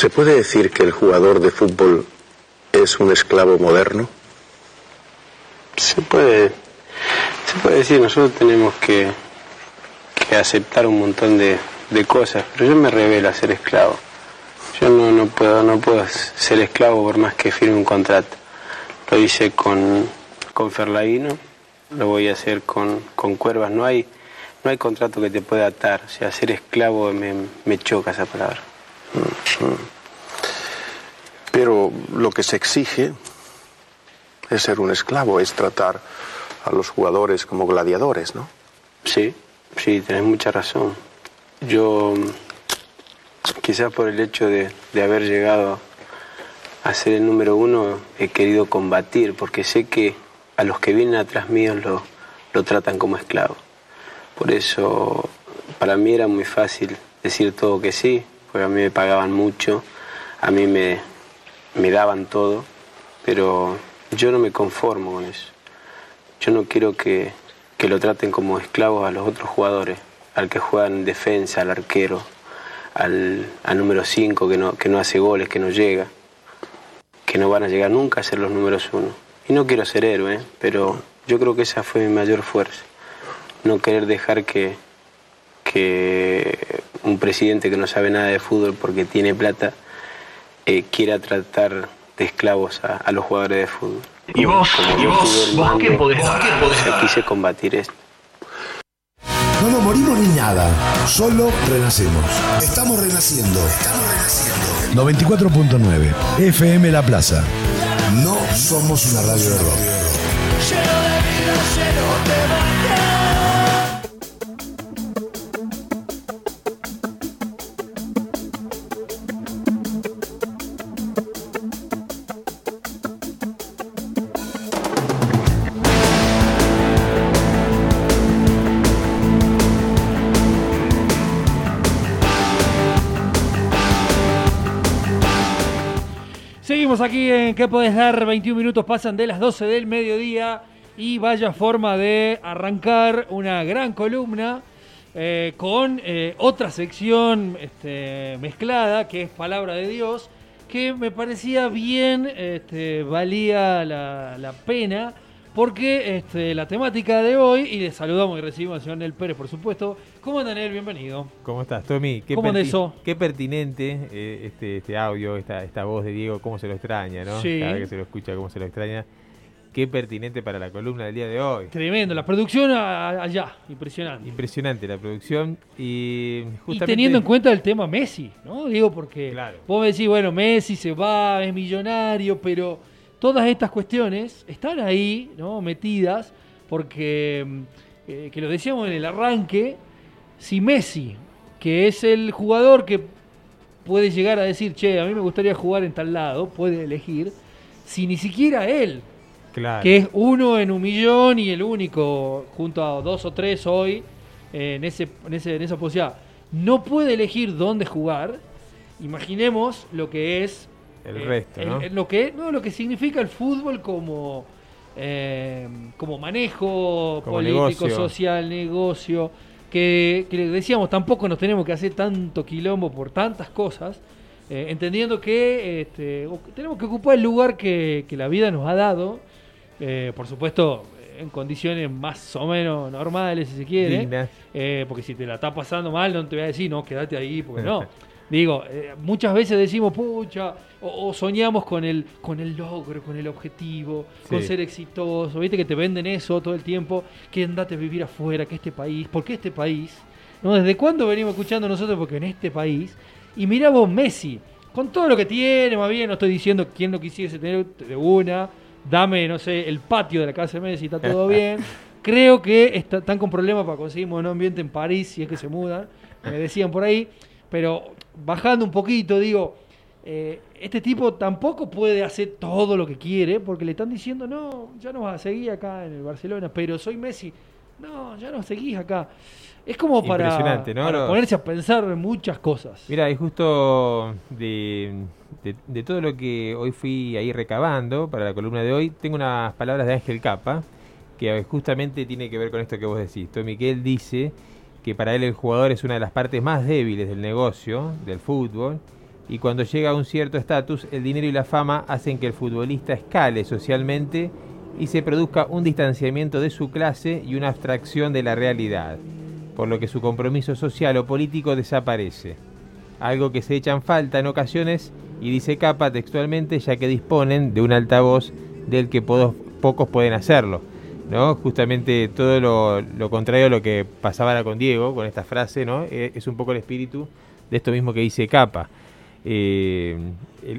¿Se puede decir que el jugador de fútbol es un esclavo moderno? Se puede, se puede decir, nosotros tenemos que, que aceptar un montón de, de cosas, pero yo me revelo a ser esclavo. Yo no, no, puedo, no puedo ser esclavo por más que firme un contrato. Lo hice con, con Ferlaino, lo voy a hacer con, con Cuervas. No hay, no hay contrato que te pueda atar. O sea, ser esclavo me, me choca esa palabra. Pero lo que se exige es ser un esclavo, es tratar a los jugadores como gladiadores, ¿no? Sí, sí, tenés mucha razón. Yo, quizás por el hecho de, de haber llegado a ser el número uno, he querido combatir, porque sé que a los que vienen atrás míos lo, lo tratan como esclavo. Por eso, para mí era muy fácil decir todo que sí, porque a mí me pagaban mucho, a mí me, me daban todo, pero yo no me conformo con eso. Yo no quiero que, que lo traten como esclavos a los otros jugadores, al que juega en defensa, al arquero, al, al número 5 que no, que no hace goles, que no llega, que no van a llegar nunca a ser los números uno. Y no quiero ser héroe, pero yo creo que esa fue mi mayor fuerza. No querer dejar que, que un presidente que no sabe nada de fútbol porque tiene plata eh, quiera tratar de esclavos a, a los jugadores de fútbol. ¿Y vos? Como ¿Y vos? ¿Vos qué podés dar? ¿Qué podés dar? quise combatir esto. No nos morimos ni nada, solo renacemos. Estamos renaciendo. Estamos renaciendo. 94.9 FM La Plaza. No somos una radio de rock. Aquí en ¿Qué podés dar? 21 minutos pasan de las 12 del mediodía y vaya forma de arrancar una gran columna eh, con eh, otra sección este, mezclada que es Palabra de Dios que me parecía bien, este, valía la pena porque este, la temática de hoy, y le saludamos y recibimos al señor Nel Pérez por supuesto. ¿Cómo andan él? Bienvenido. ¿Cómo estás, Tommy? Qué, ¿Cómo perti- eso? qué pertinente eh, este, este audio, esta, esta voz de Diego, cómo se lo extraña, ¿no? Sí. Cada vez que se lo escucha, cómo se lo extraña. Qué pertinente para la columna del día de hoy. Tremendo, la producción allá, impresionante. Impresionante la producción y Y justamente... teniendo en cuenta el tema Messi, ¿no? Digo, porque Claro. vos me decís, bueno, Messi se va, es millonario, pero todas estas cuestiones están ahí, ¿no? Metidas, porque, mm, eh, que lo decíamos en el arranque, si Messi, que es el jugador que puede llegar a decir, che, a mí me gustaría jugar en tal lado, puede elegir, si ni siquiera él, Claro. que es uno en un millón y el único, junto a dos o tres hoy, eh, en, ese, en, ese- en esa posibilidad, no puede elegir dónde jugar, imaginemos lo que es... El eh, resto, ¿no? el- lo, que, no, lo que significa el fútbol como, eh, como manejo Como político, negocio. social, negocio, que, que decíamos, tampoco nos tenemos que hacer tanto quilombo por tantas cosas, eh, entendiendo que este, tenemos que ocupar el lugar que, que la vida nos ha dado, por supuesto, en condiciones más o menos normales, si se quiere. Porque si te la está pasando mal, no te voy a decir, no, quédate ahí, porque no. Digo, eh, muchas veces decimos, pucha, o, o soñamos con el, con el logro, con el objetivo, con ser exitoso. Viste que te venden eso todo el tiempo, que andate a vivir afuera, que este país, ¿por qué este país? ¿No? ¿Desde cuándo venimos escuchando nosotros? Porque en este país. Y mirá vos, Messi, con todo lo que tiene, más bien, no estoy diciendo quién no quisiese tener de una, dame, no sé, el patio de la casa de Messi, está todo bien. Creo que está- están con problemas para conseguir un ambiente en París, si es que se mudan, me decían por ahí, pero bajando un poquito, digo, eh, este tipo tampoco puede hacer todo lo que quiere, porque le están diciendo, no, ya no vas a seguir acá en el Barcelona, pero soy Messi, no, ya no seguís acá. Es como para, para ponerse a pensar en muchas cosas. Mira, y justo de, de- de todo lo que hoy fui ahí recabando para la columna de hoy, tengo unas palabras de Ángel Capa, que justamente tiene que ver con esto que vos decís. Tommy, que él dice que para él el jugador es una de las partes más débiles del negocio, del fútbol, y cuando llega a un cierto estatus, el dinero y la fama hacen que el futbolista escale socialmente y se produzca un distanciamiento de su clase y una abstracción de la realidad, por lo que su compromiso social o político desaparece. Algo que se echa en falta en ocasiones y dice Capa textualmente ya que disponen de un altavoz del que pocos pueden hacerlo. ¿No? Justamente todo lo, contrario a lo que pasaba ahora con Diego, con esta frase, ¿no? Eh, es un poco el espíritu de esto mismo que dice Capa. Eh,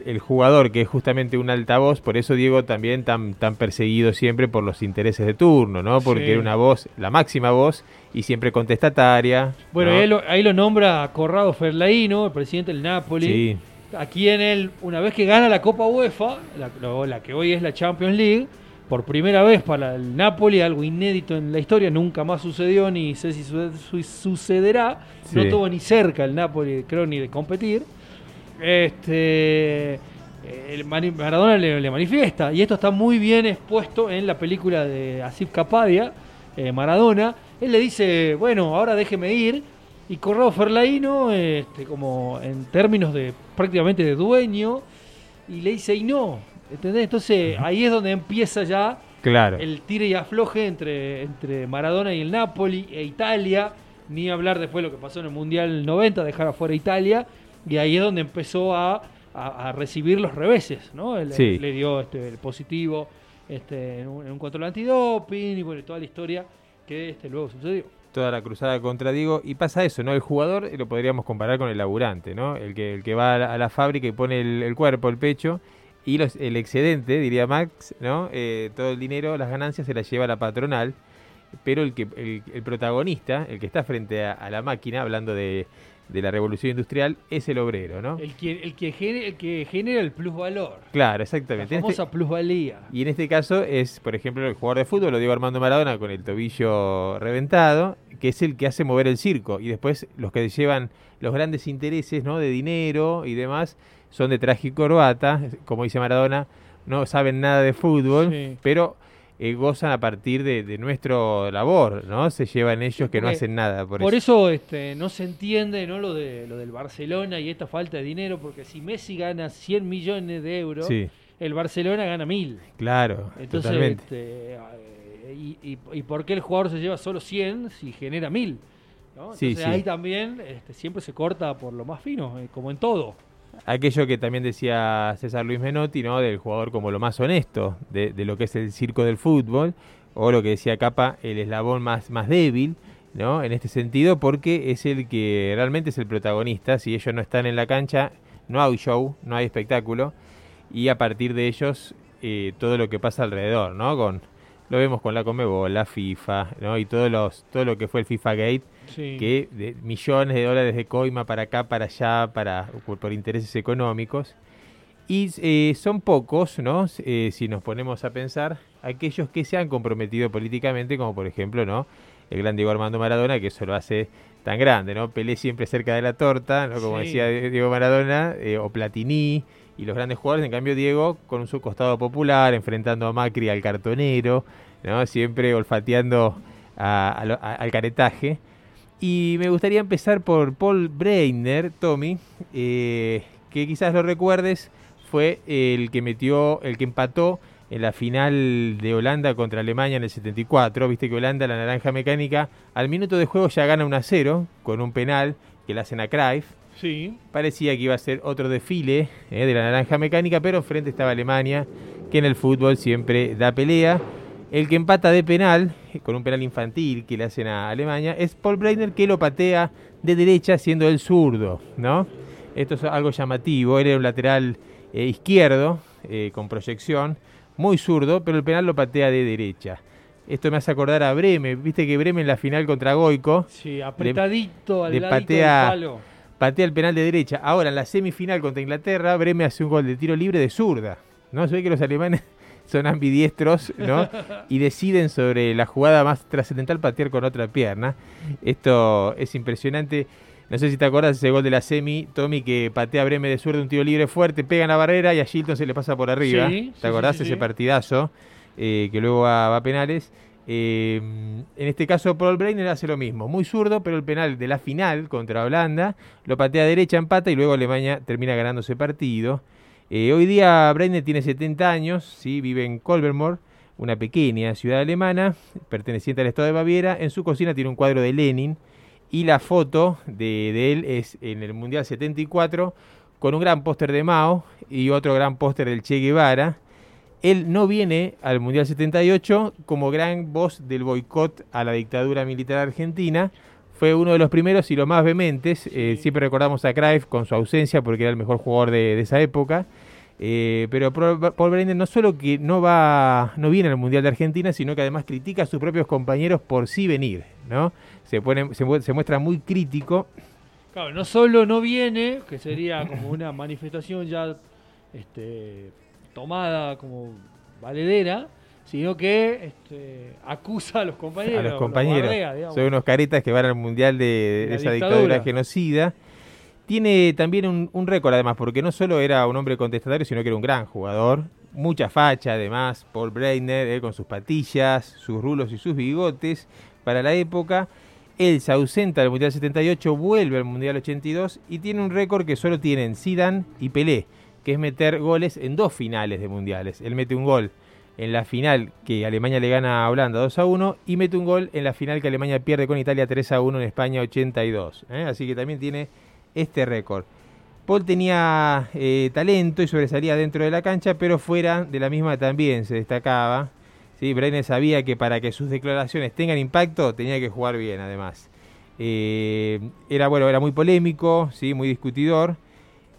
el, jugador que es justamente un altavoz, por eso Diego también tan, tan perseguido siempre por los intereses de turno, ¿no? Porque era una voz, la máxima voz, y siempre contestataria. Bueno, ahí, lo, nombra Corrado Ferlaino, el presidente del Napoli. Sí. Aquí en él, una vez que gana la Copa UEFA, la, la que hoy es la Champions League, por primera vez para el Napoli, algo inédito en la historia, nunca más sucedió, ni sé si sucederá, no tuvo ni cerca el Napoli, creo, ni de competir. Este, el Maradona le, manifiesta, y esto está muy bien expuesto en la película de Asif Kapadia, eh, Maradona. Él le dice, bueno, ahora déjeme ir, y Corrado Ferlaino, este, como en términos de prácticamente de dueño, y le dice, y no, ¿entendés? Entonces ahí es donde empieza ya claro. el tire y afloje entre, entre Maradona y el Napoli e Italia, ni hablar después de lo que pasó en el Mundial 90, dejar afuera Italia, y ahí es donde empezó a, recibir los reveses, ¿no? Le dio este, el positivo este, en, un, control antidoping y bueno, toda la historia que este, luego sucedió. Toda la cruzada contra Diego. Y pasa eso, ¿no? El jugador lo podríamos comparar con el laburante, ¿no? El que, el que va a la, fábrica y pone el, cuerpo, el pecho, y los, el excedente, diría Max, ¿no? Eh, todo el dinero, las ganancias se las lleva la patronal, pero el, que, el, protagonista, el que está frente a la máquina, hablando de de la revolución industrial es el obrero, ¿no? El que, el que, genera, el que genera el plusvalor. Claro, exactamente. La este famosa plusvalía. Y en este caso es, por ejemplo, el jugador de fútbol, lo digo Armando Maradona, con el tobillo reventado, que es el que hace mover el circo. Y después los que llevan los grandes intereses, ¿no? De dinero y demás, son de traje y corbata, como dice Maradona, no saben nada de fútbol, pero eh, gozan a partir de, de, nuestro labor, ¿no? Se llevan ellos que no hacen nada. Por, por eso, este, no se entiende ¿no? lo, de, lo del Barcelona y esta falta de dinero, porque si Messi gana 100 millones de euros, el Barcelona gana mil. Claro, Entonces, este, eh, y, y, por qué el jugador se lleva solo 100 si genera mil? ¿no? Entonces ahí también este, siempre se corta por lo más fino, eh, como en todo aquello que también decía César Luis Menotti, ¿no? Del jugador como lo más honesto de, lo que es el circo del fútbol, o lo que decía Capa, el eslabón más, más débil, ¿no? En este sentido, porque es el que realmente es el protagonista. Si ellos no están en la cancha, no hay show, no hay espectáculo, y a partir de ellos, eh, todo lo que pasa alrededor, ¿no? Con, lo vemos con la Comebol, la FIFA, ¿no? Y todos los, todo lo que fue el FIFA Gate que de millones de dólares de coima para acá, para allá, para por, intereses económicos. Y eh, son pocos, ¿no? Eh, si nos ponemos a pensar, aquellos que se han comprometido políticamente, como por ejemplo, ¿no? El gran Diego Armando Maradona, que eso lo hace tan grande, ¿no? Pelé siempre cerca de la torta, ¿no? Como decía Diego Maradona, eh, o Platini, y los grandes jugadores, en cambio Diego con su costado popular, enfrentando a Macri al cartonero, ¿no? Siempre olfateando al caretaje. Y me gustaría empezar por Paul Breiner, Tommy, eh, que quizás lo recuerdes, fue el que metió, el que empató en la final de Holanda contra Alemania en el 74. Viste que Holanda, la naranja mecánica, al minuto de juego ya gana 1 a 0 con un penal que le hacen a Cruyff. Sí. Parecía que iba a ser otro desfile eh, de la naranja mecánica, pero frente estaba Alemania, que en el fútbol siempre da pelea. El que empata de penal, con un penal infantil que le hacen a Alemania, es Paul Breitner que lo patea de derecha siendo el zurdo, ¿no? Esto es algo llamativo, él era un lateral eh, izquierdo eh, con proyección, muy zurdo, pero el penal lo patea de derecha. Esto me hace acordar a Bremen, viste que Bremen en la final contra Goico. Sí, apretadito al patea, palo. Patea el penal de derecha. Ahora en la semifinal contra Inglaterra, Bremen hace un gol de tiro libre de zurda. ¿No? Se ve que los alemanes son ambidiestros, ¿no? y deciden sobre la jugada más trascendental patear con otra pierna. Esto es impresionante. No sé si te acuerdas ese gol de la semi, Tommy que patea a Breme de suerte un tiro libre fuerte, pega en la barrera y a Shilton se le pasa por arriba. ¿Te acordás ese partidazo? Eh, que luego va, a penales. Eh, en este caso, Paul Breiner hace lo mismo, muy zurdo, pero el penal de la final contra Holanda lo patea derecha, empata y luego Alemania termina ganando ese partido. Eh, hoy día Breiner tiene 70 años, ¿sí? vive en Kolbermoor, una pequeña ciudad alemana perteneciente al estado de Baviera. En su cocina tiene un cuadro de Lenin y la foto de, de él es en el Mundial 74 con un gran póster de Mao y otro gran póster del Che Guevara. Él no viene al Mundial 78 como gran voz del boicot a la dictadura militar argentina. Fue uno de los primeros y los más vehementes. Eh, siempre recordamos a Cruyff con su ausencia porque era el mejor jugador de, de esa época. Eh, pero Paul Breiner no solo que no va, no viene al Mundial de Argentina, sino que además critica a sus propios compañeros por sí venir, ¿no? Se, pone, se, se muestra muy crítico Claro, no solo no viene, que sería como una manifestación ya este, tomada como valedera, sino que este, acusa a los compañeros. A los compañeros. Son unos caretas que van al mundial de, de esa dictadura. dictadura. genocida. Tiene también un, un récord además, porque no solo era un hombre contestatario, sino que era un gran jugador. Mucha facha además, Paul Breitner, eh, con sus patillas, sus rulos y sus bigotes para la época. Él se ausenta del Mundial 78, vuelve al Mundial 82 y tiene un récord que solo tienen Zidane y Pelé, que es meter goles en dos finales de mundiales. Él mete un gol en la final que Alemania le gana a Holanda 2 a 1 y mete un gol en la final que Alemania pierde con Italia 3 a 1 en España 82. ¿eh? Así que también tiene este récord. Paul tenía eh, talento y sobresalía dentro de la cancha, pero fuera de la misma también se destacaba. ¿sí? Sabía que para que sus declaraciones tengan impacto tenía que jugar bien además. Eh, era, bueno, era muy polémico, ¿sí? muy discutidor.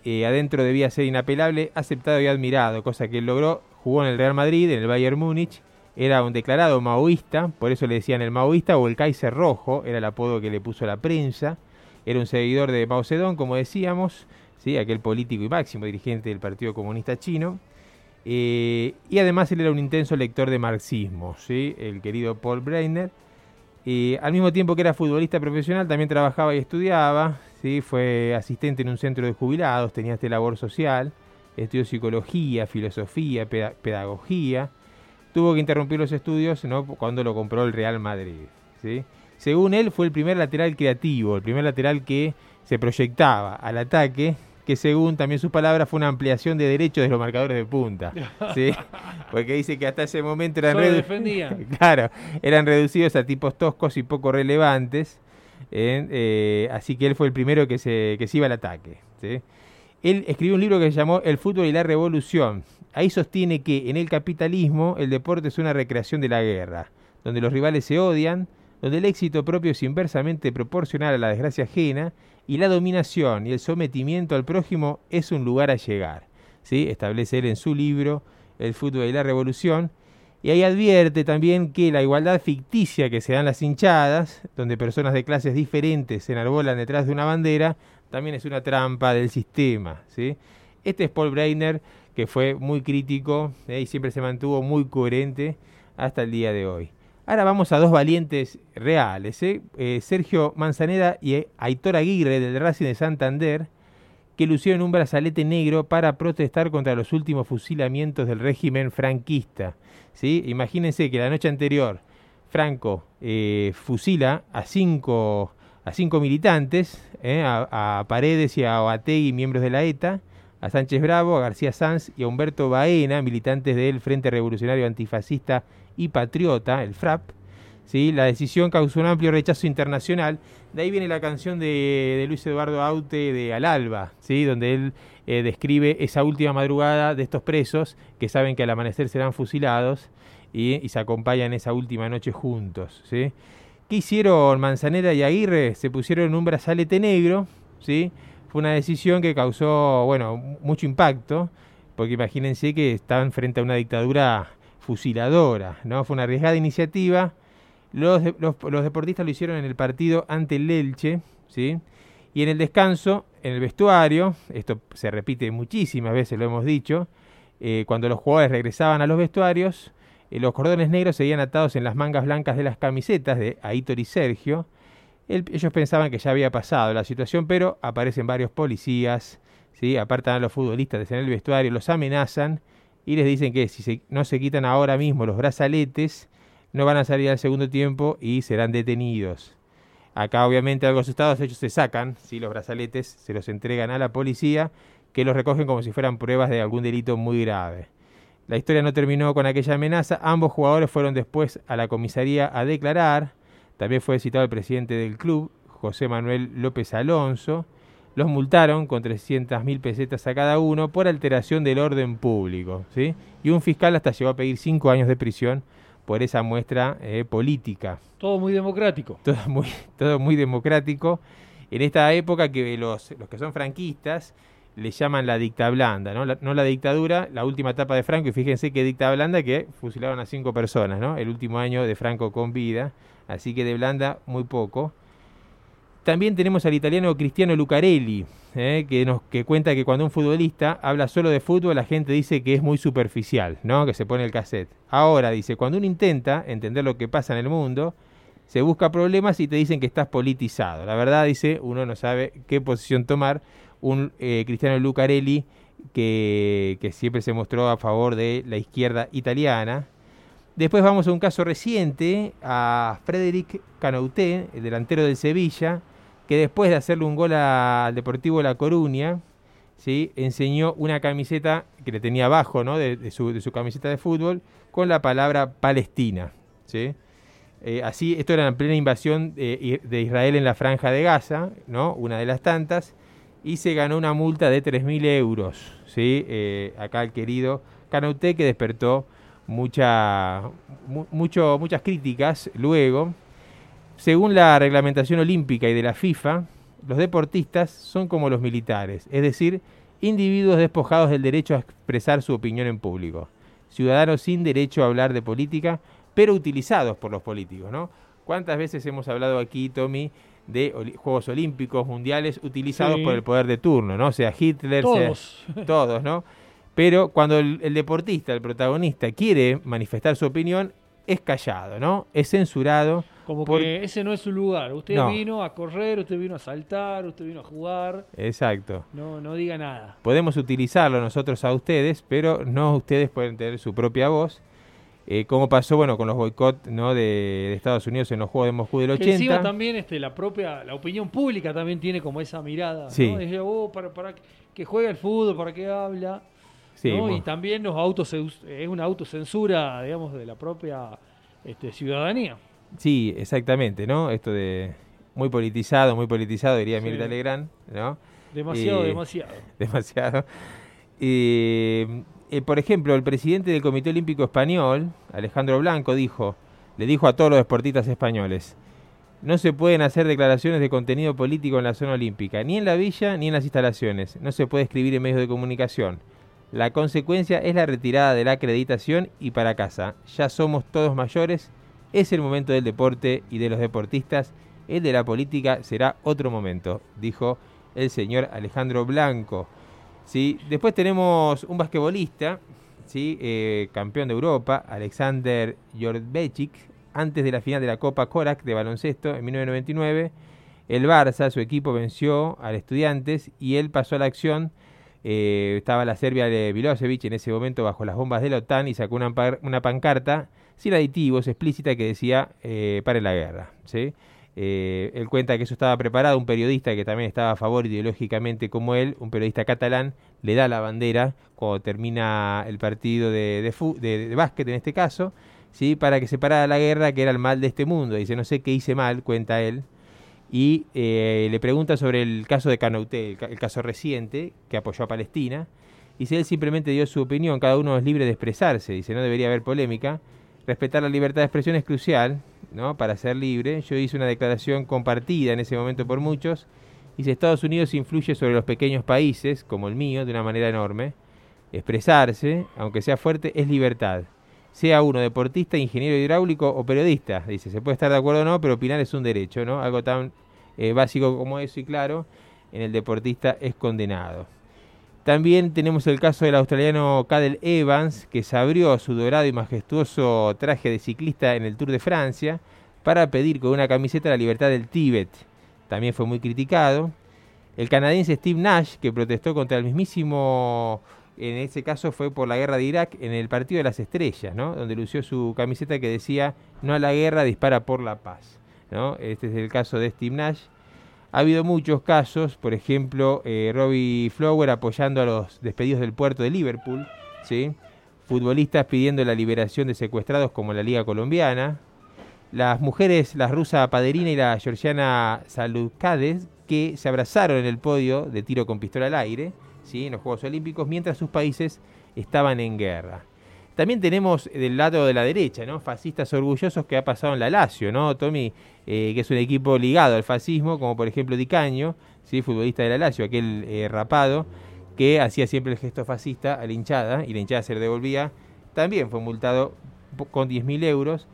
Adentro debía ser inapelable, aceptado y admirado, cosa que él logró. Jugó en el Real Madrid, en el Bayern Múnich. Era un declarado maoísta, por eso le decían el maoísta o el Kaiser Rojo, era el apodo que le puso la prensa. Era un seguidor de Mao Zedong, como decíamos, ¿sí? aquel político y máximo dirigente del Partido Comunista Chino. Eh, y además él era un intenso lector de marxismo, ¿sí? el querido Paul Breiner. Eh, al mismo tiempo que era futbolista profesional, también trabajaba y estudiaba. ¿sí? Fue asistente en un centro de jubilados, tenía este labor social, estudió psicología, filosofía, pedagogía. Tuvo que interrumpir los estudios ¿no? cuando lo compró el Real Madrid. ¿sí? Según él, fue el primer lateral creativo, el primer lateral que se proyectaba al ataque que según también sus palabras fue una ampliación de derechos de los marcadores de punta. ¿sí? Porque dice que hasta ese momento eran, redu claro, eran reducidos a tipos toscos y poco relevantes. ¿eh? Eh, así que él fue el primero que se, que se iba al ataque. ¿sí? Él escribió un libro que se llamó El fútbol y la revolución. Ahí sostiene que en el capitalismo el deporte es una recreación de la guerra, donde los rivales se odian, donde el éxito propio es inversamente proporcional a la desgracia ajena y la dominación y el sometimiento al prójimo es un lugar a llegar. ¿sí? Establece él en su libro El fútbol y la revolución. Y ahí advierte también que la igualdad ficticia que se dan las hinchadas, donde personas de clases diferentes se enarbolan detrás de una bandera, también es una trampa del sistema. ¿sí? Este es Paul Breiner, que fue muy crítico ¿eh? y siempre se mantuvo muy coherente hasta el día de hoy. Ahora vamos a dos valientes reales, ¿eh? Eh, Sergio Manzaneda y Aitor Aguirre del Racing de Santander, que lucieron un brazalete negro para protestar contra los últimos fusilamientos del régimen franquista. ¿sí? Imagínense que la noche anterior Franco fusila a cinco, a cinco militantes, a, a, Paredes y a Oategui, miembros de la ETA, a Sánchez Bravo, a García Sanz y a Humberto Baena, militantes del Frente Revolucionario Antifascista y Patriota, el FRAP, ¿sí? la decisión causó un amplio rechazo internacional. De ahí viene la canción de, de Luis Eduardo Aute de Al Alba, ¿sí? donde él eh, describe esa última madrugada de estos presos que saben que al amanecer serán fusilados y, y se acompañan esa última noche juntos. ¿sí? ¿Qué hicieron Manzanera y Aguirre? Se pusieron un brazalete negro, ¿sí? Fue una decisión que causó, bueno, mucho impacto, porque imagínense que estaban frente a una dictadura fusiladora, ¿no? Fue una arriesgada iniciativa. Los, los, deportistas lo hicieron en el partido ante el Elche, ¿sí? Y en el descanso, en el vestuario, esto se repite muchísimas veces, lo hemos dicho, eh, cuando los jugadores regresaban a los vestuarios, los cordones negros seguían atados en las mangas blancas de las camisetas de Aitor y Sergio. El, ellos pensaban que ya había pasado la situación, pero aparecen varios policías, ¿sí? apartan a los futbolistas en el vestuario, los amenazan y les dicen que si no se quitan ahora mismo los brazaletes, no van a salir al segundo tiempo y serán detenidos. Acá obviamente algo asustados ellos se sacan, ¿sí? los brazaletes se los entregan a la policía que los recogen como si fueran pruebas de algún delito muy grave. La historia no terminó con aquella amenaza, ambos jugadores fueron después a la comisaría a declarar, también fue citado el presidente del club, José Manuel López Alonso, los multaron con 300.000 pesetas a cada uno por alteración del orden público, ¿sí? y un fiscal hasta llegó a pedir cinco años de prisión por esa muestra eh, política. Todo muy democrático. Todo muy, todo muy democrático. En esta época que los, los que son franquistas le llaman la dicta blanda, ¿no? La, no la dictadura, la última etapa de Franco, y fíjense que dicta blanda que fusilaron a cinco personas, ¿no? El último año de Franco con vida, así que de blanda muy poco. También tenemos al italiano Cristiano Lucarelli, ¿eh? que, nos, que cuenta que cuando un futbolista habla solo de fútbol, la gente dice que es muy superficial, ¿no? que se pone el cassette. Ahora dice, cuando uno intenta entender lo que pasa en el mundo, se busca problemas y te dicen que estás politizado. La verdad, dice, uno no sabe qué posición tomar. Un eh, Cristiano Lucarelli que, siempre se mostró a favor de la izquierda italiana, Después vamos a un caso reciente, a Frederic Canouté, el delantero del Sevilla, que después de hacerle un gol al Deportivo La Coruña, ¿sí? enseñó una camiseta que le tenía abajo ¿no? de, su, camiseta de fútbol con la palabra Palestina. ¿sí? Eh, así, esto era en plena invasión de, de, Israel en la franja de Gaza, ¿no? una de las tantas, y se ganó una multa de 3.000 euros. ¿sí? Eh, acá el querido Canouté que despertó mucha, mu mucho, muchas críticas luego. Según la reglamentación olímpica y de la FIFA, los deportistas son como los militares, es decir, individuos despojados del derecho a expresar su opinión en público, ciudadanos sin derecho a hablar de política, pero utilizados por los políticos, ¿no? ¿Cuántas veces hemos hablado aquí, Tommy, de Juegos Olímpicos, Mundiales, utilizados sí. por el poder de turno, ¿no? O sea, Hitler, todos, sea, todos ¿no? Pero cuando el, el, deportista, el protagonista, quiere manifestar su opinión, es callado, ¿no? Es censurado. Como por... que ese no es su lugar. Usted no. vino a correr, usted vino a saltar, usted vino a jugar. Exacto. No, no diga nada. Podemos utilizarlo nosotros a ustedes, pero no ustedes pueden tener su propia voz. Eh, como pasó bueno con los boicots ¿no? de, de, Estados Unidos en los Juegos de Moscú del 80. Que encima también este, la propia, la opinión pública también tiene como esa mirada. Sí. ¿no? Oh, para, para que juegue el fútbol, para que habla. Sí. Y también los autos es una autocensura, digamos, de la propia este, ciudadanía. Sí, exactamente, ¿no? Esto de muy politizado, muy politizado, diría sí. Mirta Legrand, ¿no? Demasiado, eh, demasiado. Demasiado. Eh, eh, por ejemplo, el presidente del Comité Olímpico Español, Alejandro Blanco, dijo, le dijo a todos los deportistas españoles, no se pueden hacer declaraciones de contenido político en la zona olímpica, ni en la villa ni en las instalaciones. No se puede escribir en medios de comunicación. La consecuencia es la retirada de la acreditación y para casa. Ya somos todos mayores, es el momento del deporte y de los deportistas, el de la política será otro momento, dijo el señor Alejandro Blanco. ¿Sí? Después tenemos un basquetbolista, ¿sí? Eh, campeón de Europa, Alexander Jordbechik, antes de la final de la Copa Korak de baloncesto en 1999. El Barça, su equipo, venció al Estudiantes y él pasó a la acción eh, estaba la Serbia de Milosevic en ese momento bajo las bombas de la OTAN y sacó una, pancarta sin aditivos, explícita, que decía eh, pare la guerra. ¿sí? Eh, él cuenta que eso estaba preparado, un periodista que también estaba a favor ideológicamente como él, un periodista catalán, le da la bandera cuando termina el partido de, de, básquet en este caso, ¿sí? para que se parara la guerra que era el mal de este mundo. Dice, no sé qué hice mal, cuenta él, y eh, le pregunta sobre el caso de Canouté, el, caso reciente que apoyó a Palestina. Dice, él simplemente dio su opinión, cada uno es libre de expresarse, dice, no debería haber polémica. Respetar la libertad de expresión es crucial, ¿no? Para ser libre. Yo hice una declaración compartida en ese momento por muchos. Dice, Estados Unidos influye sobre los pequeños países, como el mío, de una manera enorme. Expresarse, aunque sea fuerte, es libertad sea uno deportista, ingeniero hidráulico o periodista. Dice, se puede estar de acuerdo o no, pero opinar es un derecho, ¿no? Algo tan eh, básico como eso y claro, en el deportista es condenado. También tenemos el caso del australiano Cadel Evans, que se abrió su dorado y majestuoso traje de ciclista en el Tour de Francia para pedir con una camiseta la libertad del Tíbet. También fue muy criticado. El canadiense Steve Nash, que protestó contra el mismísimo en ese caso fue por la guerra de Irak en el partido de las estrellas, ¿no? donde lució su camiseta que decía no a la guerra, dispara por la paz. ¿no? Este es el caso de Steve Nash. Ha habido muchos casos, por ejemplo, eh, Robbie Flower apoyando a los despedidos del puerto de Liverpool, ¿sí? futbolistas pidiendo la liberación de secuestrados como la Liga Colombiana, las mujeres, la rusa Paderina y la georgiana Salukades, que se abrazaron en el podio de tiro con pistola al aire, ¿sí? en los Juegos Olímpicos, mientras sus países estaban en guerra. También tenemos del lado de la derecha, ¿no? Fascistas orgullosos que ha pasado en la Lazio, ¿no? Tommy, eh, que es un equipo ligado al fascismo, como por ejemplo Dicaño, ¿sí? futbolista de la Lazio, aquel eh, rapado, que hacía siempre el gesto fascista a la hinchada y la hinchada se le devolvía. También fue multado con 10.000 euros.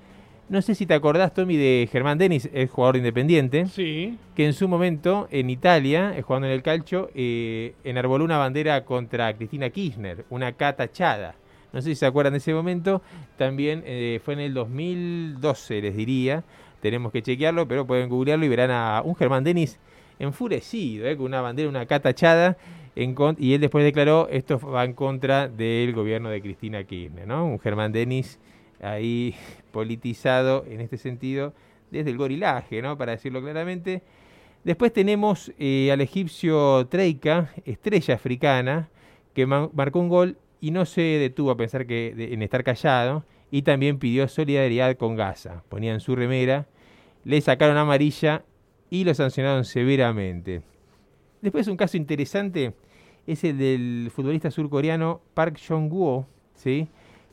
No sé si te acordás, Tommy, de Germán Denis, el jugador independiente. Sí. Que en su momento, en Italia, eh, jugando en el calcio, eh, enarboló una bandera contra Cristina Kirchner, una catachada. No sé si se acuerdan de ese momento. También eh, fue en el 2012, les diría. Tenemos que chequearlo, pero pueden googlearlo y verán a un Germán Denis enfurecido, con una bandera, una catachada. Y él después declaró esto va en contra del gobierno de Cristina Kirchner, ¿no? Un Germán Denis ahí politizado en este sentido desde el gorilaje, ¿no? Para decirlo claramente. Después tenemos eh, al egipcio Treika, estrella africana, que marcó un gol y no se detuvo a pensar que en estar callado y también pidió solidaridad con Gaza. Ponían su remera, le sacaron amarilla y lo sancionaron severamente. Después un caso interesante es el del futbolista surcoreano Park Jong-woo, ¿sí?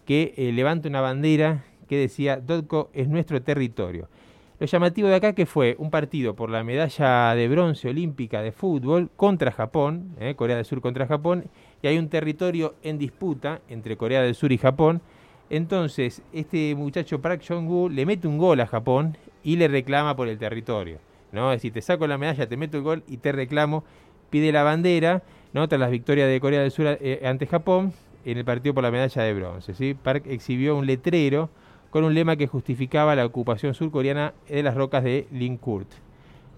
que eh, levanta una bandera que decía Dotco es nuestro territorio. Lo llamativo de acá que fue un partido por la medalla de bronce olímpica de fútbol contra Japón, eh, Corea del Sur contra Japón, hay un territorio en disputa entre Corea del Sur y Japón. Entonces, este muchacho Park Jong-woo le mete un gol a Japón y le reclama por el territorio. ¿no? Es decir, te saco la medalla, te meto el gol y te reclamo. Pide la bandera, ¿no? tras las victorias de Corea del Sur eh, ante Japón, en el partido por la medalla de bronce. ¿sí? Park exhibió un letrero con un lema que justificaba la ocupación surcoreana de las rocas de Linkurt.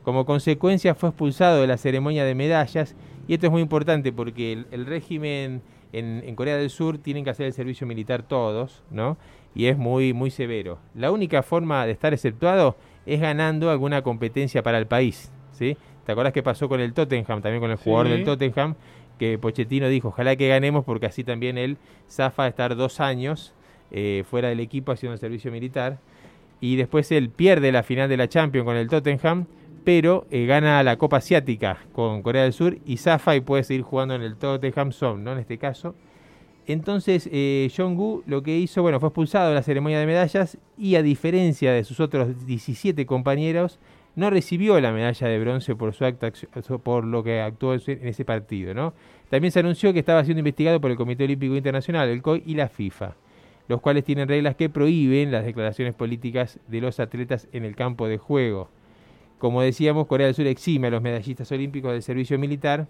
Como consecuencia fue expulsado de la ceremonia de medallas y esto es muy importante porque el, régimen en, Corea del Sur tienen que hacer el servicio militar todos, ¿no? Y es muy, muy severo. La única forma de estar exceptuado es ganando alguna competencia para el país, ¿sí? ¿Te acuerdas qué pasó con el Tottenham, también con el jugador del Tottenham? que Pochettino dijo, ojalá que ganemos porque así también él zafa a estar dos años eh, fuera del equipo haciendo el servicio militar. Y después él pierde la final de la Champions con el Tottenham, pero eh, gana la Copa Asiática con Corea del Sur y zafa y puede seguir jugando en el Tottenham Zone, ¿no? En este caso. Entonces, eh, Jong-gu lo que hizo, bueno, fue expulsado de la ceremonia de medallas y a diferencia de sus otros 17 compañeros, no recibió la medalla de bronce por su acto, por lo que actuó en ese partido, ¿no? También se anunció que estaba siendo investigado por el Comité Olímpico Internacional, el COI y la FIFA, los cuales tienen reglas que prohíben las declaraciones políticas de los atletas en el campo de juego. Como decíamos, Corea del Sur exime a los medallistas olímpicos del servicio militar.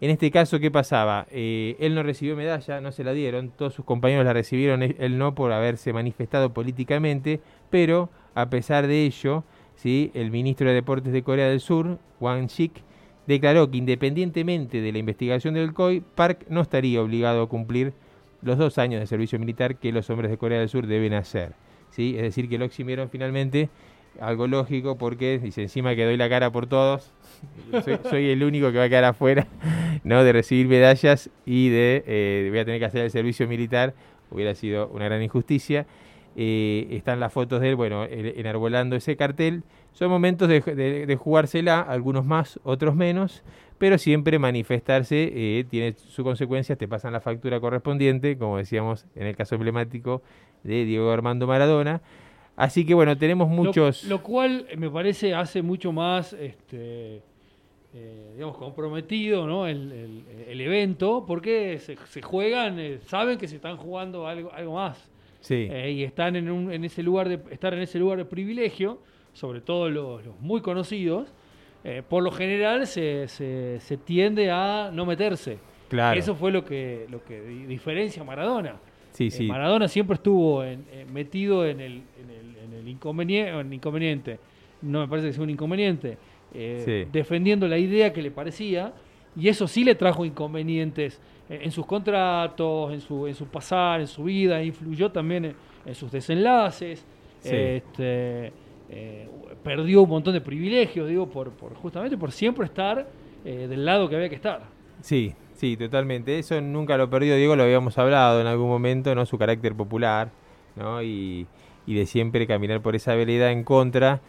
En este caso, ¿qué pasaba? Eh, él no recibió medalla, no se la dieron, todos sus compañeros la recibieron, él no por haberse manifestado políticamente, pero a pesar de ello, el ministro de Deportes de Corea del Sur, Wang Shik, declaró que independientemente de la investigación del COI, Park no estaría obligado a cumplir los dos años de servicio militar que los hombres de Corea del Sur deben hacer. ¿sí? Es decir, que lo eximieron finalmente, algo lógico porque dice encima que doy la cara por todos, soy, el único que va a quedar afuera ¿no? de recibir medallas y de eh, voy a tener que hacer el servicio militar, hubiera sido una gran injusticia. Eh, están las fotos de él, bueno, enarbolando ese cartel. Son momentos de, jugársela, algunos más, otros menos, pero siempre manifestarse eh, tiene sus consecuencias, te pasan la factura correspondiente, como decíamos en el caso emblemático de Diego Armando Maradona. Así que bueno, tenemos muchos... Lo, cual me parece hace mucho más, este, eh, digamos, comprometido ¿no? el, evento, porque se, se juegan, saben que se están jugando algo, algo más. Eh, y están en, un, en ese lugar de estar en ese lugar de privilegio, sobre todo los, muy conocidos, eh, por lo general se, se, tiende a no meterse. Claro. Eso fue lo que, lo que diferencia a Maradona. Sí, sí. Eh, Maradona siempre estuvo metido en el, en el, inconveniente, inconveniente. No me parece que sea un inconveniente. Defendiendo la idea que le parecía y eso sí le trajo inconvenientes en, sus contratos, en su, en su pasar, en su vida, influyó también en, sus desenlaces. Este, eh, perdió un montón de privilegios, digo, por, por justamente por siempre estar eh, del lado que había que estar. Sí, sí, totalmente. Eso nunca lo perdió, Diego, lo habíamos hablado en algún momento, ¿no? Su carácter popular, ¿no? Y, y de siempre caminar por esa vereda en contra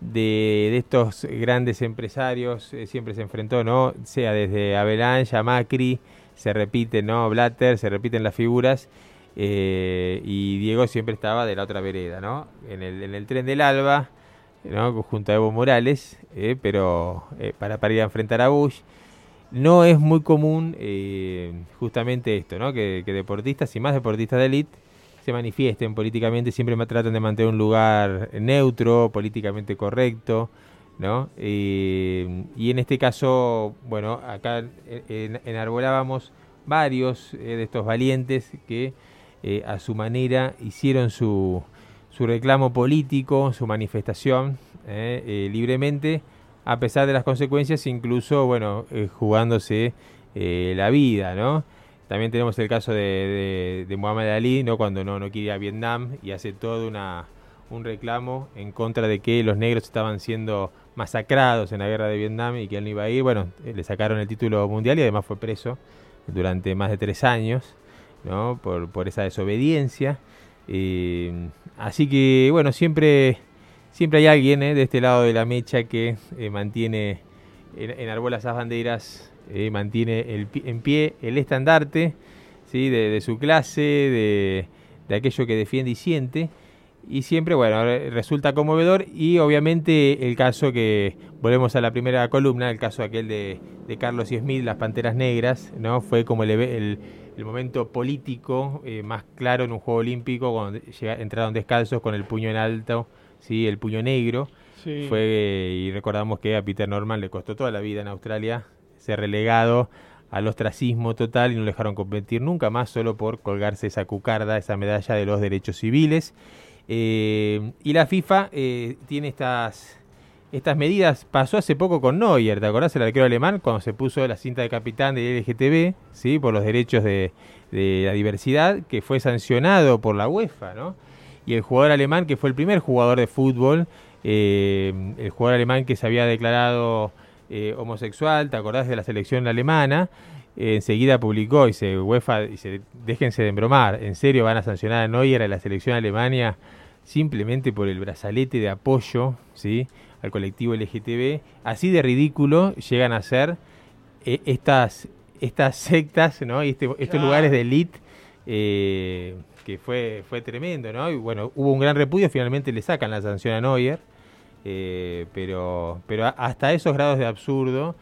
de, estos grandes empresarios, eh, siempre se enfrentó, ¿no? Sea desde Avalanche Macri, se repite, ¿no? Blatter, se repiten las figuras. Eh, y Diego siempre estaba de la otra vereda, ¿no? En el, en el tren del Alba, ¿no? junto a Evo Morales, eh, pero para, para ir a enfrentar a Bush. No es muy común justamente esto, ¿no? Que, que, deportistas y más deportistas de élite se manifiesten políticamente, siempre tratan de mantener un lugar neutro, políticamente correcto, ¿no? y en este caso, bueno, acá enarbolábamos varios eh, de estos valientes que eh, a su manera hicieron su, su reclamo político, su manifestación eh, libremente, a pesar de las consecuencias, incluso, bueno, jugándose la vida, ¿no? También tenemos el caso de, de, Muhammad Ali, ¿no? cuando no, no quiere ir a Vietnam y hace todo un reclamo en contra de que los negros estaban siendo masacrados en la guerra de Vietnam y que él no iba a ir. Bueno, eh, le sacaron el título mundial y además fue preso durante más de tres años ¿no? por, por esa desobediencia. Eh, así que, bueno, siempre, siempre hay alguien ¿eh? de este lado de la mecha que mantiene en, en esas banderas eh, mantiene el, en pie el estandarte ¿sí? de, su clase, de, aquello que defiende y siente. Y siempre, bueno, resulta conmovedor y obviamente el caso que, volvemos a la primera columna, el caso aquel de, Carlos y Smith, las Panteras Negras, ¿no? Fue como el, el, momento político eh, más claro en un juego olímpico, cuando entraron descalzos con el puño en alto, ¿sí? el puño negro. Fue, y recordamos que a Peter Norman le costó toda la vida en Australia ser relegado al ostracismo total y no lo dejaron competir nunca más solo por colgarse esa cucarda, esa medalla de los derechos civiles. Eh, y la FIFA eh, tiene estas, estas medidas. Pasó hace poco con Neuer, ¿te acordás el arquero alemán? Cuando se puso la cinta de capitán de LGTB, ¿sí? por los derechos de, la diversidad, que fue sancionado por la UEFA, ¿no? Y el jugador alemán, que fue el primer jugador de fútbol, eh, el jugador alemán que se había declarado eh, homosexual, ¿te acordás de la selección alemana? Eh, enseguida publicó y se UEFA dice, déjense de embromar, en serio van a sancionar a Neuer a la selección alemania simplemente por el brazalete de apoyo, ¿sí? al colectivo LGTB, así de ridículo llegan a ser eh, estas estas sectas, ¿no? Y este, estos lugares de élite que fue fue tremendo, ¿no? Y bueno, hubo un gran repudio, finalmente le sacan la sanción a Neuer. Eh, pero, pero hasta esos grados de absurdo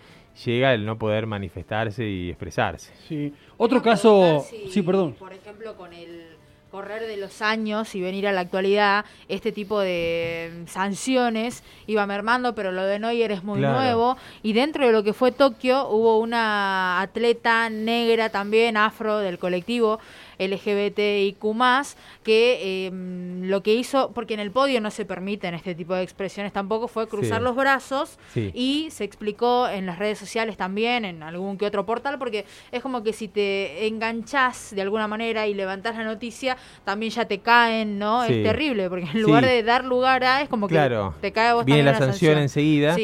llega el no poder manifestarse y expresarse. Sí. Otro caso, sí, perdón. Por ejemplo, con el correr de los años y venir a la actualidad, este tipo de sanciones iba mermando, pero lo de Neuer es muy nuevo. Y dentro de lo que fue Tokio hubo una atleta negra también, afro, del colectivo, LGBTIQ que em, lo que hizo, porque en el podio no se permiten este tipo de expresiones tampoco, fue cruzar los brazos y se explicó en las redes sociales también, en algún que otro portal, porque es como que si te enganchás de alguna manera y levantás la noticia, también ya te caen, ¿no? Es terrible, porque en lugar de dar lugar a, es como que te cae a vos Viene la sanción, sanción. enseguida.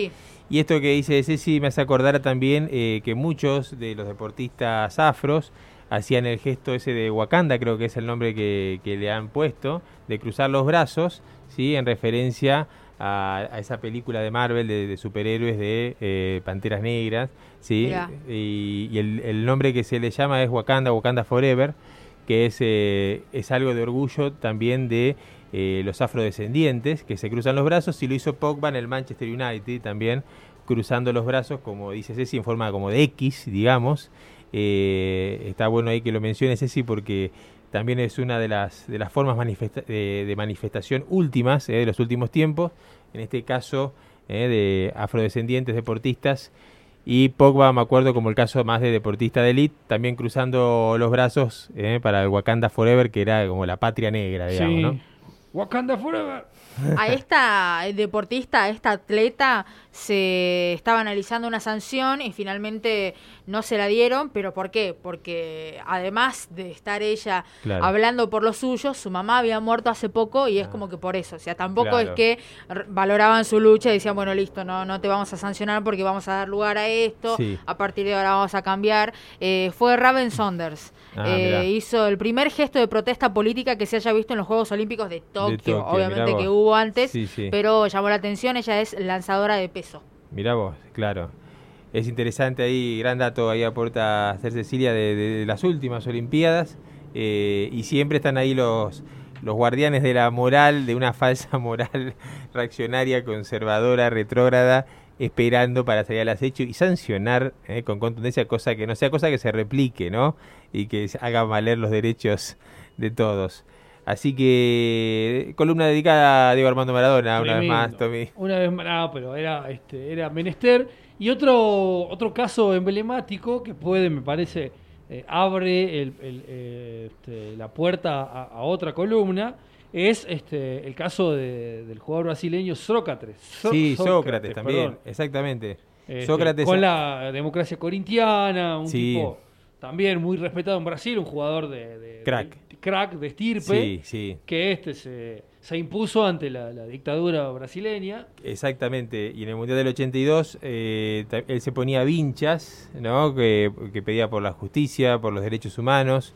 Y esto que dice Ceci me hace acordar también eh, que muchos de los deportistas afros hacían el gesto ese de Wakanda, creo que es el nombre que, le han puesto, de cruzar los brazos, ¿sí? en referencia a, esa película de Marvel de, superhéroes de eh, Panteras Negras, ¿sí? y, el, nombre que se le llama es Wakanda, Wakanda Forever, que es, eh, es algo de orgullo también de eh, los afrodescendientes que se cruzan los brazos, y lo hizo Pogba en el Manchester United también, cruzando los brazos, como dice Ceci, en forma como de X, digamos, eh, está bueno ahí que lo menciones, Ceci, porque también es una de las, de las formas de, manifestación últimas eh, de los últimos tiempos, en este caso eh, de afrodescendientes deportistas. Y Pogba, me acuerdo como el caso más de deportista de élite, también cruzando los brazos para el Wakanda Forever, que era como la patria negra, digamos, ¿no? Wakanda Forever. a esta deportista, a esta atleta, se estaba analizando una sanción y finalmente no se la dieron, pero ¿por qué? Porque además de estar ella hablando por los suyos, su mamá había muerto hace poco y es ah. como que por eso, o sea, tampoco es que valoraban su lucha y decían, bueno, listo, no, no te vamos a sancionar porque vamos a dar lugar a esto, a partir de ahora vamos a cambiar. Eh, fue Raven Saunders, ah, eh, hizo el primer gesto de protesta política que se haya visto en los Juegos Olímpicos de Tokio, obviamente que hubo antes, pero llamó la atención, ella es lanzadora de peso. Mirá vos, claro. Es interesante ahí, gran dato ahí aporta hacer Cecilia de, las últimas Olimpiadas. Eh, y siempre están ahí los, los guardianes de la moral, de una falsa moral reaccionaria, conservadora, retrógrada, esperando para salir al acecho y sancionar eh, con contundencia, cosa que no sea cosa que se replique, ¿no? Y que haga valer los derechos de todos. Así que columna dedicada a Diego Armando Maradona, una vez más, Tommy. Una vez más, no, pero era, este, era menester. Y otro, otro caso emblemático que puede, me parece, eh, abre el, eh, este, la puerta a, otra columna, es este, el caso del jugador brasileño Sócrates. sí, Sócrates, también, exactamente. Este, Sócrates con la democracia corintiana, un tipo también muy respetado en Brasil, un jugador de, crack. Crack, de estirpe, que este se, impuso ante la, dictadura brasileña. Exactamente, y en el Mundial del 82 eh, él se ponía vinchas, ¿no? que, pedía por la justicia, por los derechos humanos.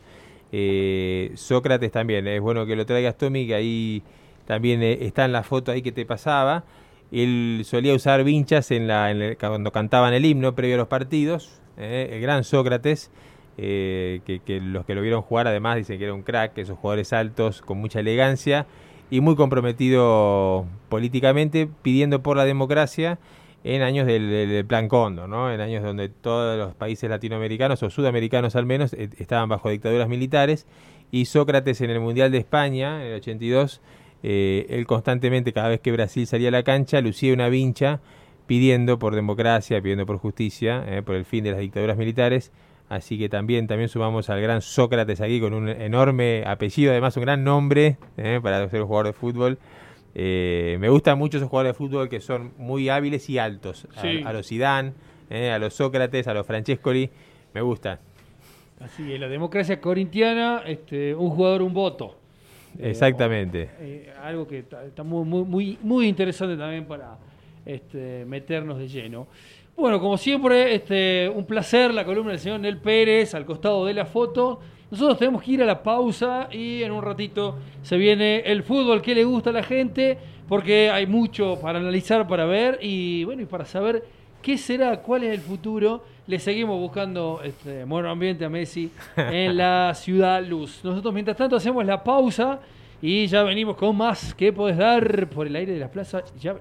Eh, Sócrates también, es bueno que lo traigas Tommy, que ahí también eh, está en la foto ahí que te pasaba. Él solía usar vinchas en la, cuando cantaban el himno previo a los partidos, el gran Sócrates. Eh, que, los que lo vieron jugar además dicen que era un crack, esos jugadores altos con mucha elegancia y muy comprometido políticamente, pidiendo por la democracia en años del, Plan Condo, ¿no? en años donde todos los países latinoamericanos o sudamericanos al menos eh, estaban bajo dictaduras militares y Sócrates en el Mundial de España, en el 82, eh, él constantemente, cada vez que Brasil salía a la cancha, lucía una vincha pidiendo por democracia, pidiendo por justicia, por el fin de las dictaduras militares, Así que también, también sumamos al gran Sócrates aquí con un enorme apellido, además un gran nombre eh, para ser un jugador de fútbol. Eh, me gustan mucho esos jugadores de fútbol que son muy hábiles y altos. A, los Zidane, eh, a los Sócrates, a los Francescoli, me gustan. Así es, la democracia corintiana, este, un jugador, un voto. Exactamente. algo que está, muy, muy, muy interesante también para este, meternos de lleno. Bueno, como siempre, este, un placer la columna del señor Nel Pérez al costado de la foto. Nosotros tenemos que ir a la pausa y en un ratito se viene el fútbol que le gusta a la gente, porque hay mucho para analizar, para ver y bueno, y para saber qué será, cuál es el futuro. Le seguimos buscando este buen ambiente a Messi en la ciudad luz. Nosotros mientras tanto hacemos la pausa y ya venimos con más que podés dar por el aire de la plaza. Ya